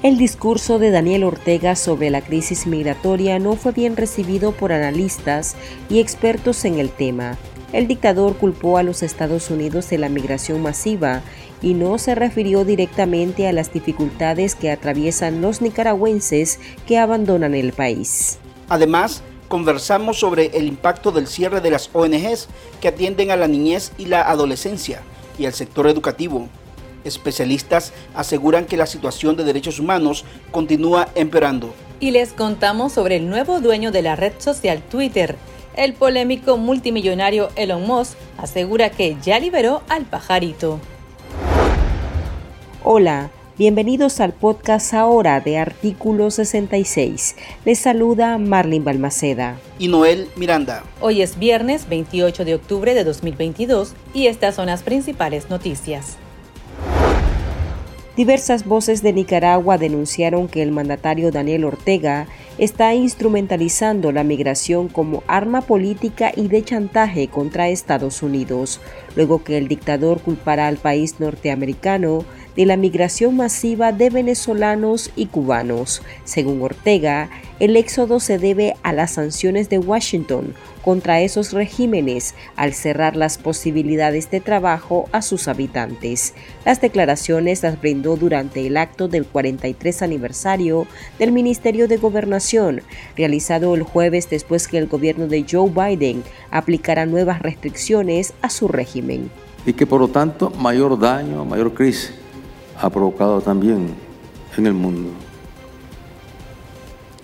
El discurso de Daniel Ortega sobre la crisis migratoria no fue bien recibido por analistas y expertos en el tema. El dictador culpó a los Estados Unidos de la migración masiva y no se refirió directamente a las dificultades que atraviesan los nicaragüenses que abandonan el país. Además, conversamos sobre el impacto del cierre de las ONGs que atienden a la niñez y la adolescencia y al sector educativo Especialistas aseguran que la situación de derechos humanos continúa empeorando. Y les contamos sobre el nuevo dueño de la red social Twitter. El polémico multimillonario Elon Musk asegura que ya liberó al pajarito. Hola, bienvenidos al podcast ahora de Artículo 66. Les saluda Marlene Balmaceda. Y Noel Miranda. Hoy es viernes 28 de octubre de 2022 y estas son las principales noticias. Diversas voces de Nicaragua denunciaron que el mandatario Daniel Ortega está instrumentalizando la migración como arma política y de chantaje contra Estados Unidos, luego que el dictador culpará al país norteamericano de la migración masiva de venezolanos y cubanos. Según Ortega, el éxodo se debe a las sanciones de Washington contra esos regímenes al cerrar las posibilidades de trabajo a sus habitantes. Las declaraciones las brindó durante el acto del 43 aniversario del Ministerio de Gobernación, realizado el jueves después que el gobierno de Joe Biden aplicara nuevas restricciones a su régimen. Y que por lo tanto mayor daño, mayor crisis ha provocado también en el mundo.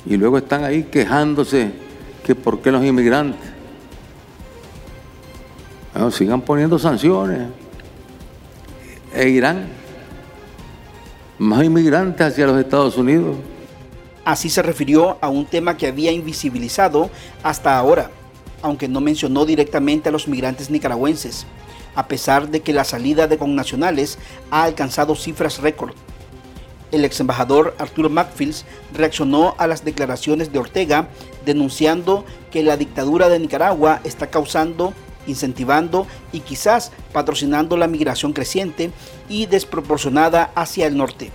Y luego están ahí quejándose que por qué los inmigrantes sigan poniendo sanciones e irán más inmigrantes hacia los Estados Unidos. Así se refirió a un tema que había invisibilizado hasta ahora, aunque no mencionó directamente a los migrantes nicaragüenses a pesar de que la salida de connacionales ha alcanzado cifras récord. El ex embajador Arturo Macfields reaccionó a las declaraciones de Ortega denunciando que la dictadura de Nicaragua está causando, incentivando y quizás patrocinando la migración creciente y desproporcionada hacia el norte.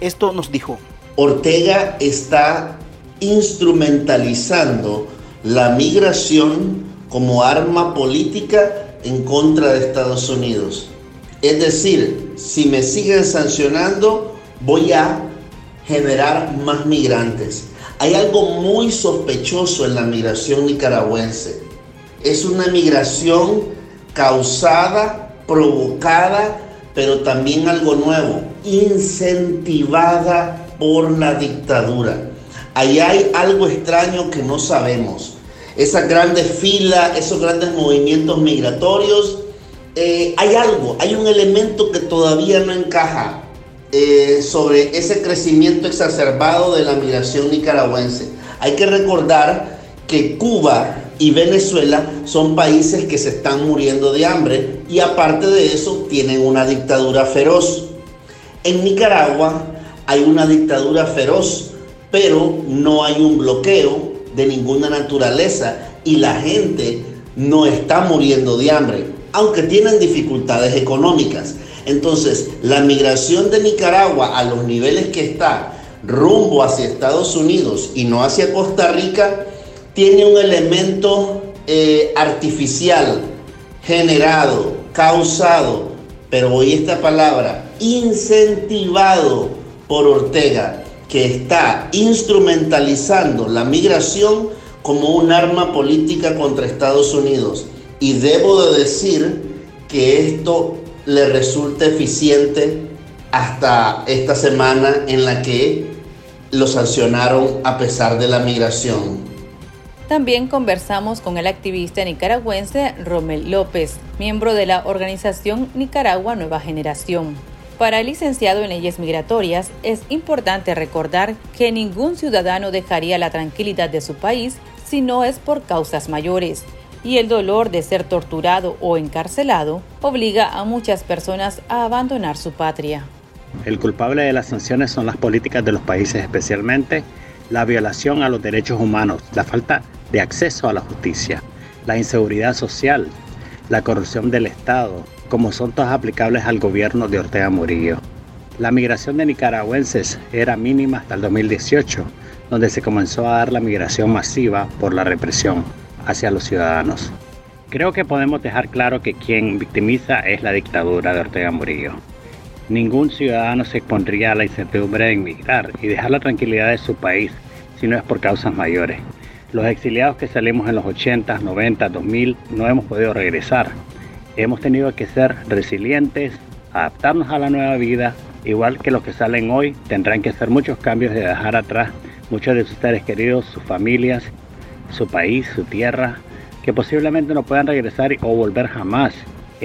Esto nos dijo. Ortega está instrumentalizando la migración como arma política en contra de Estados Unidos. Es decir, si me siguen sancionando, voy a generar más migrantes. Hay algo muy sospechoso en la migración nicaragüense. Es una migración causada, provocada, pero también algo nuevo, incentivada por la dictadura. Ahí hay algo extraño que no sabemos esas grandes filas, esos grandes movimientos migratorios, eh, hay algo, hay un elemento que todavía no encaja eh, sobre ese crecimiento exacerbado de la migración nicaragüense. Hay que recordar que Cuba y Venezuela son países que se están muriendo de hambre y aparte de eso tienen una dictadura feroz. En Nicaragua hay una dictadura feroz, pero no hay un bloqueo, de ninguna naturaleza y la gente no está muriendo de hambre, aunque tienen dificultades económicas. Entonces, la migración de Nicaragua a los niveles que está rumbo hacia Estados Unidos y no hacia Costa Rica, tiene un elemento eh, artificial, generado, causado, pero oí esta palabra, incentivado por Ortega que está instrumentalizando la migración como un arma política contra Estados Unidos. Y debo de decir que esto le resulta eficiente hasta esta semana en la que lo sancionaron a pesar de la migración. También conversamos con el activista nicaragüense Romel López, miembro de la organización Nicaragua Nueva Generación. Para el licenciado en leyes migratorias, es importante recordar que ningún ciudadano dejaría la tranquilidad de su país si no es por causas mayores, y el dolor de ser torturado o encarcelado obliga a muchas personas a abandonar su patria. El culpable de las sanciones son las políticas de los países, especialmente la violación a los derechos humanos, la falta de acceso a la justicia, la inseguridad social, la corrupción del Estado, como son todas aplicables al gobierno de Ortega Murillo. La migración de nicaragüenses era mínima hasta el 2018, donde se comenzó a dar la migración masiva por la represión hacia los ciudadanos. Creo que podemos dejar claro que quien victimiza es la dictadura de Ortega Murillo. Ningún ciudadano se expondría a la incertidumbre de emigrar y dejar la tranquilidad de su país si no es por causas mayores. Los exiliados que salimos en los 80, 90, 2000 no hemos podido regresar. Hemos tenido que ser resilientes, adaptarnos a la nueva vida, igual que los que salen hoy tendrán que hacer muchos cambios de dejar atrás muchos de sus seres queridos, sus familias, su país, su tierra, que posiblemente no puedan regresar o volver jamás.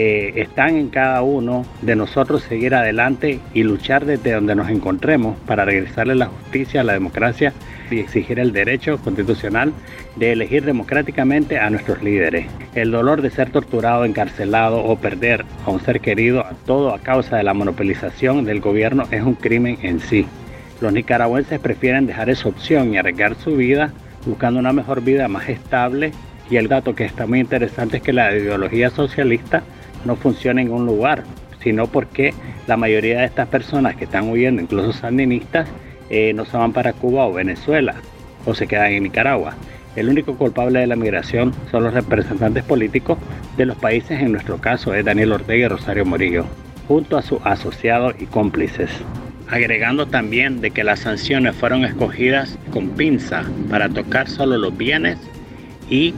Eh, están en cada uno de nosotros seguir adelante y luchar desde donde nos encontremos para regresarle la justicia, la democracia y exigir el derecho constitucional de elegir democráticamente a nuestros líderes. El dolor de ser torturado, encarcelado o perder a un ser querido, todo a causa de la monopolización del gobierno, es un crimen en sí. Los nicaragüenses prefieren dejar esa opción y arriesgar su vida buscando una mejor vida más estable y el dato que está muy interesante es que la ideología socialista no funciona en un lugar, sino porque la mayoría de estas personas que están huyendo, incluso sandinistas, eh, no se van para Cuba o Venezuela o se quedan en Nicaragua. El único culpable de la migración son los representantes políticos de los países, en nuestro caso es Daniel Ortega y Rosario Morillo, junto a sus asociados y cómplices. Agregando también de que las sanciones fueron escogidas con pinza para tocar solo los bienes y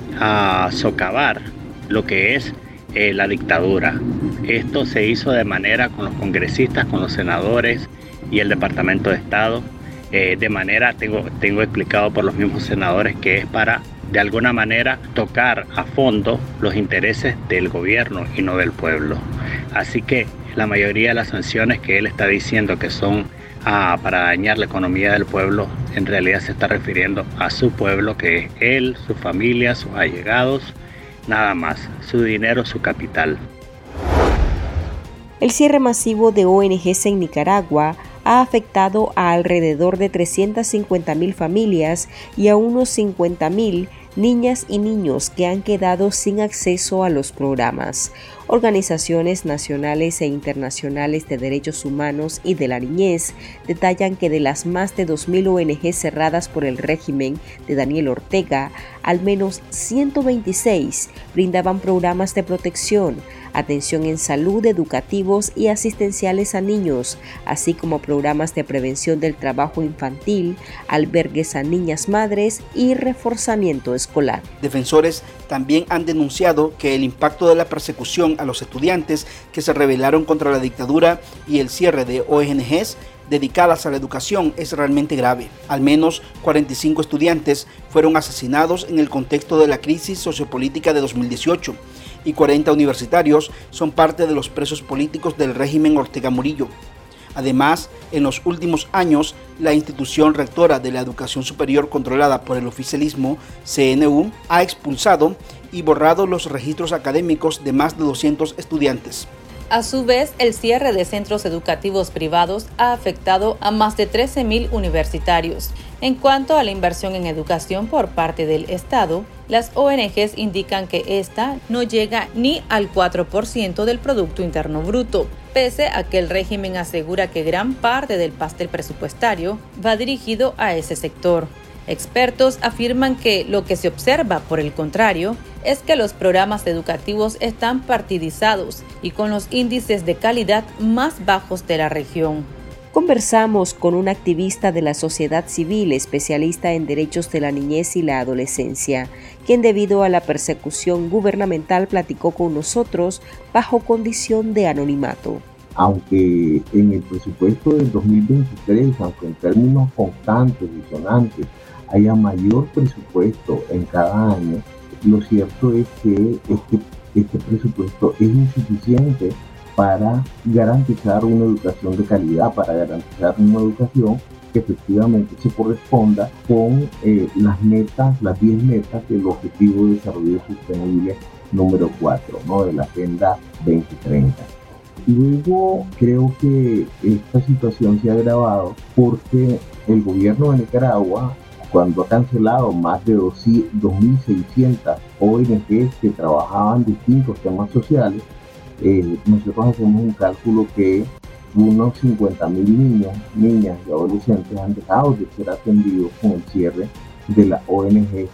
socavar lo que es eh, la dictadura. Esto se hizo de manera con los congresistas, con los senadores y el Departamento de Estado. Eh, de manera, tengo, tengo explicado por los mismos senadores, que es para de alguna manera tocar a fondo los intereses del gobierno y no del pueblo. Así que la mayoría de las sanciones que él está diciendo que son para dañar la economía del pueblo, en realidad se está refiriendo a su pueblo, que es él, su familia, sus allegados, nada más, su dinero, su capital. El cierre masivo de ONGs en Nicaragua ha afectado a alrededor de 350.000 familias y a unos 50.000 niñas y niños que han quedado sin acceso a los programas. Organizaciones nacionales e internacionales de derechos humanos y de la niñez detallan que de las más de 2.000 ONG cerradas por el régimen de Daniel Ortega, al menos 126 brindaban programas de protección, atención en salud, educativos y asistenciales a niños, así como programas de prevención del trabajo infantil, albergues a niñas madres y reforzamiento escolar. Defensores también han denunciado que el impacto de la persecución a los estudiantes que se rebelaron contra la dictadura y el cierre de ONGs dedicadas a la educación es realmente grave. Al menos 45 estudiantes fueron asesinados en el contexto de la crisis sociopolítica de 2018 y 40 universitarios son parte de los presos políticos del régimen Ortega Murillo. Además, en los últimos años, la institución rectora de la educación superior controlada por el oficialismo, CNU, ha expulsado y borrado los registros académicos de más de 200 estudiantes. A su vez, el cierre de centros educativos privados ha afectado a más de 13.000 universitarios. En cuanto a la inversión en educación por parte del Estado, las ONGs indican que esta no llega ni al 4% del Producto Interno Bruto, pese a que el régimen asegura que gran parte del pastel presupuestario va dirigido a ese sector. Expertos afirman que lo que se observa, por el contrario, es que los programas educativos están partidizados y con los índices de calidad más bajos de la región. Conversamos con un activista de la sociedad civil especialista en derechos de la niñez y la adolescencia, quien debido a la persecución gubernamental platicó con nosotros bajo condición de anonimato. Aunque en el presupuesto del 2023, aunque en términos constantes y sonantes haya mayor presupuesto en cada año, lo cierto es que este, este presupuesto es insuficiente para garantizar una educación de calidad, para garantizar una educación que efectivamente se corresponda con eh, las metas, las 10 metas del Objetivo de Desarrollo Sostenible número 4, ¿no? de la Agenda 2030. Luego creo que esta situación se ha agravado porque el gobierno de Nicaragua cuando ha cancelado más de 2.600 ONGs que trabajaban distintos temas sociales, eh, nosotros hacemos un cálculo que unos 50 mil niños, niñas y adolescentes han dejado de ser atendidos con el cierre de la ONG.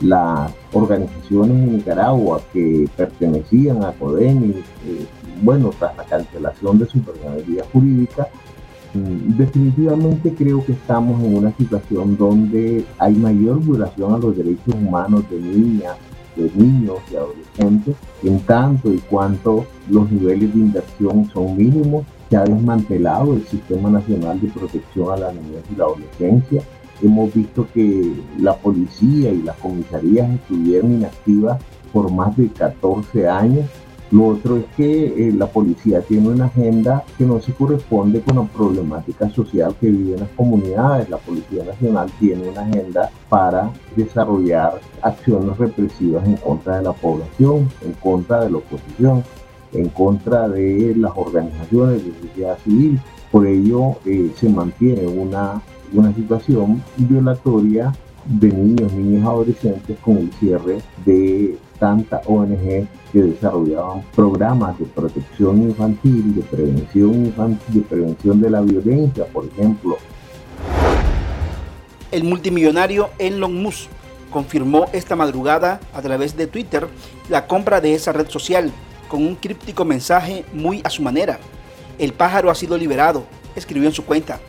Las organizaciones en Nicaragua que pertenecían a CODENI, eh, bueno, tras la cancelación de su personalidad jurídica, mm, definitivamente creo que estamos en una situación donde hay mayor violación a los derechos humanos de niñas, de niños y adolescentes, en tanto y cuanto los niveles de inversión son mínimos se ha desmantelado el Sistema Nacional de Protección a la Niñez y la Adolescencia. Hemos visto que la policía y las comisarías estuvieron inactivas por más de 14 años. Lo otro es que eh, la policía tiene una agenda que no se corresponde con la problemática social que viven las comunidades. La Policía Nacional tiene una agenda para desarrollar acciones represivas en contra de la población, en contra de la oposición en contra de las organizaciones de sociedad civil. Por ello eh, se mantiene una, una situación violatoria de niños, niñas adolescentes con el cierre de tantas ONG que desarrollaban programas de protección infantil, de prevención infantil, de prevención de la violencia, por ejemplo. El multimillonario Elon Musk confirmó esta madrugada a través de Twitter la compra de esa red social con un críptico mensaje muy a su manera. El pájaro ha sido liberado, escribió en su cuenta.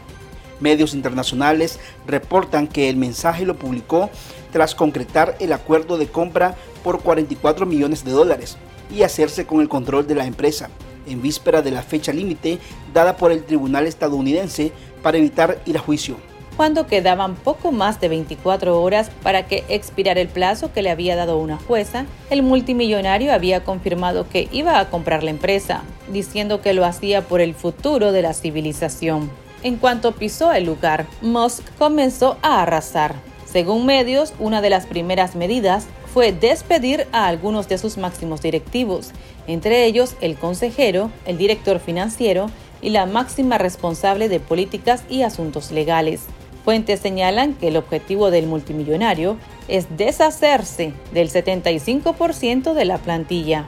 Medios internacionales reportan que el mensaje lo publicó tras concretar el acuerdo de compra por 44 millones de dólares y hacerse con el control de la empresa, en víspera de la fecha límite dada por el tribunal estadounidense para evitar ir a juicio cuando quedaban poco más de 24 horas para que expirara el plazo que le había dado una jueza, el multimillonario había confirmado que iba a comprar la empresa, diciendo que lo hacía por el futuro de la civilización. En cuanto pisó el lugar, Musk comenzó a arrasar. Según medios, una de las primeras medidas fue despedir a algunos de sus máximos directivos, entre ellos el consejero, el director financiero y la máxima responsable de políticas y asuntos legales. Fuentes señalan que el objetivo del multimillonario es deshacerse del 75% de la plantilla.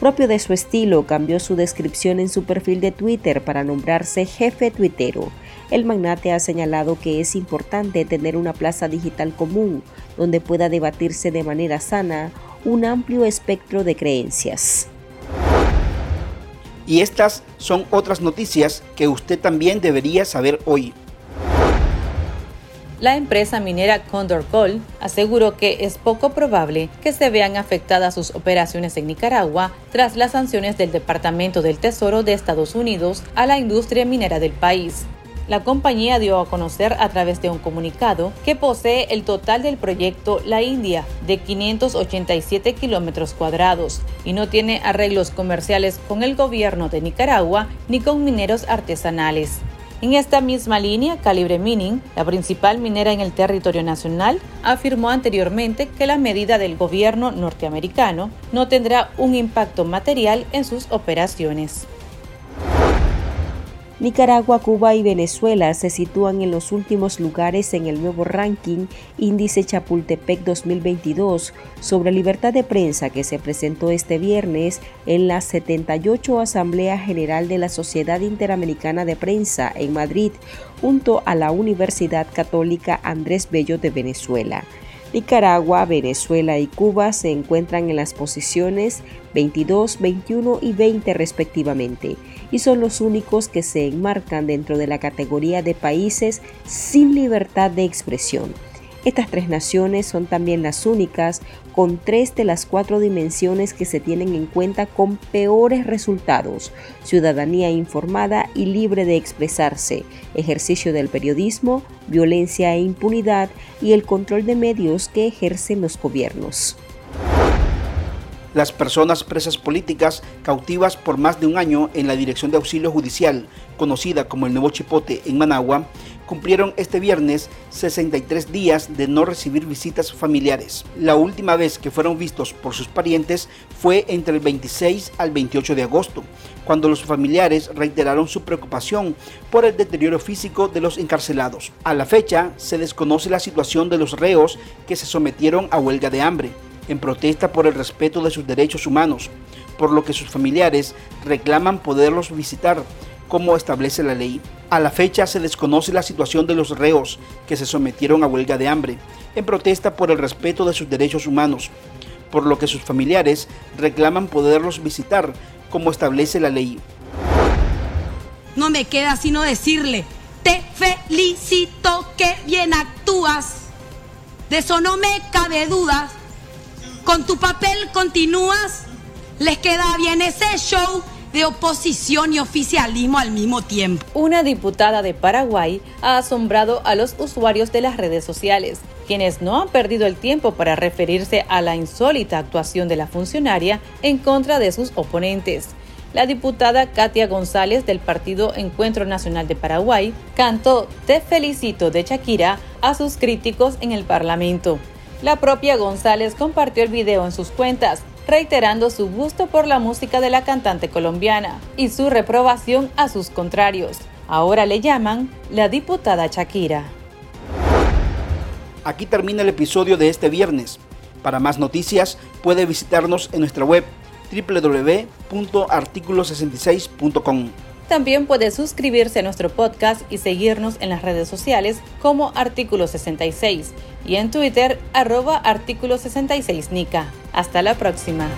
Propio de su estilo, cambió su descripción en su perfil de Twitter para nombrarse jefe tuitero. El magnate ha señalado que es importante tener una plaza digital común donde pueda debatirse de manera sana un amplio espectro de creencias. Y estas son otras noticias que usted también debería saber hoy la empresa minera Condor Gold aseguró que es poco probable que se vean afectadas sus operaciones en Nicaragua tras las sanciones del Departamento del Tesoro de Estados Unidos a la industria minera del país. La compañía dio a conocer a través de un comunicado que posee el total del proyecto La India de 587 kilómetros cuadrados y no tiene arreglos comerciales con el gobierno de Nicaragua ni con mineros artesanales. En esta misma línea, Calibre Mining, la principal minera en el territorio nacional, afirmó anteriormente que la medida del gobierno norteamericano no tendrá un impacto material en sus operaciones. Nicaragua, Cuba y Venezuela se sitúan en los últimos lugares en el nuevo ranking Índice Chapultepec 2022 sobre libertad de prensa que se presentó este viernes en la 78 Asamblea General de la Sociedad Interamericana de Prensa en Madrid, junto a la Universidad Católica Andrés Bello de Venezuela. Nicaragua, Venezuela y Cuba se encuentran en las posiciones 22, 21 y 20 respectivamente, y son los únicos que se enmarcan dentro de la categoría de países sin libertad de expresión. Estas tres naciones son también las únicas con tres de las cuatro dimensiones que se tienen en cuenta con peores resultados, ciudadanía informada y libre de expresarse, ejercicio del periodismo, violencia e impunidad y el control de medios que ejercen los gobiernos. Las personas presas políticas cautivas por más de un año en la Dirección de Auxilio Judicial, conocida como el Nuevo Chipote en Managua, cumplieron este viernes 63 días de no recibir visitas familiares. La última vez que fueron vistos por sus parientes fue entre el 26 al 28 de agosto, cuando los familiares reiteraron su preocupación por el deterioro físico de los encarcelados. A la fecha, se desconoce la situación de los reos que se sometieron a huelga de hambre en protesta por el respeto de sus derechos humanos, por lo que sus familiares reclaman poderlos visitar como establece la ley. A la fecha se desconoce la situación de los reos que se sometieron a huelga de hambre en protesta por el respeto de sus derechos humanos, por lo que sus familiares reclaman poderlos visitar como establece la ley. No me queda sino decirle, te felicito que bien actúas. De eso no me cabe duda. Con tu papel continúas. Les queda bien ese show de oposición y oficialismo al mismo tiempo. Una diputada de Paraguay ha asombrado a los usuarios de las redes sociales, quienes no han perdido el tiempo para referirse a la insólita actuación de la funcionaria en contra de sus oponentes. La diputada Katia González del Partido Encuentro Nacional de Paraguay cantó Te felicito de Shakira a sus críticos en el Parlamento. La propia González compartió el video en sus cuentas, reiterando su gusto por la música de la cantante colombiana y su reprobación a sus contrarios. Ahora le llaman la diputada Shakira. Aquí termina el episodio de este viernes. Para más noticias puede visitarnos en nuestra web www.articulo66.com. También puede suscribirse a nuestro podcast y seguirnos en las redes sociales como Artículo 66 y en Twitter arroba Artículo 66 Nica. Hasta la próxima.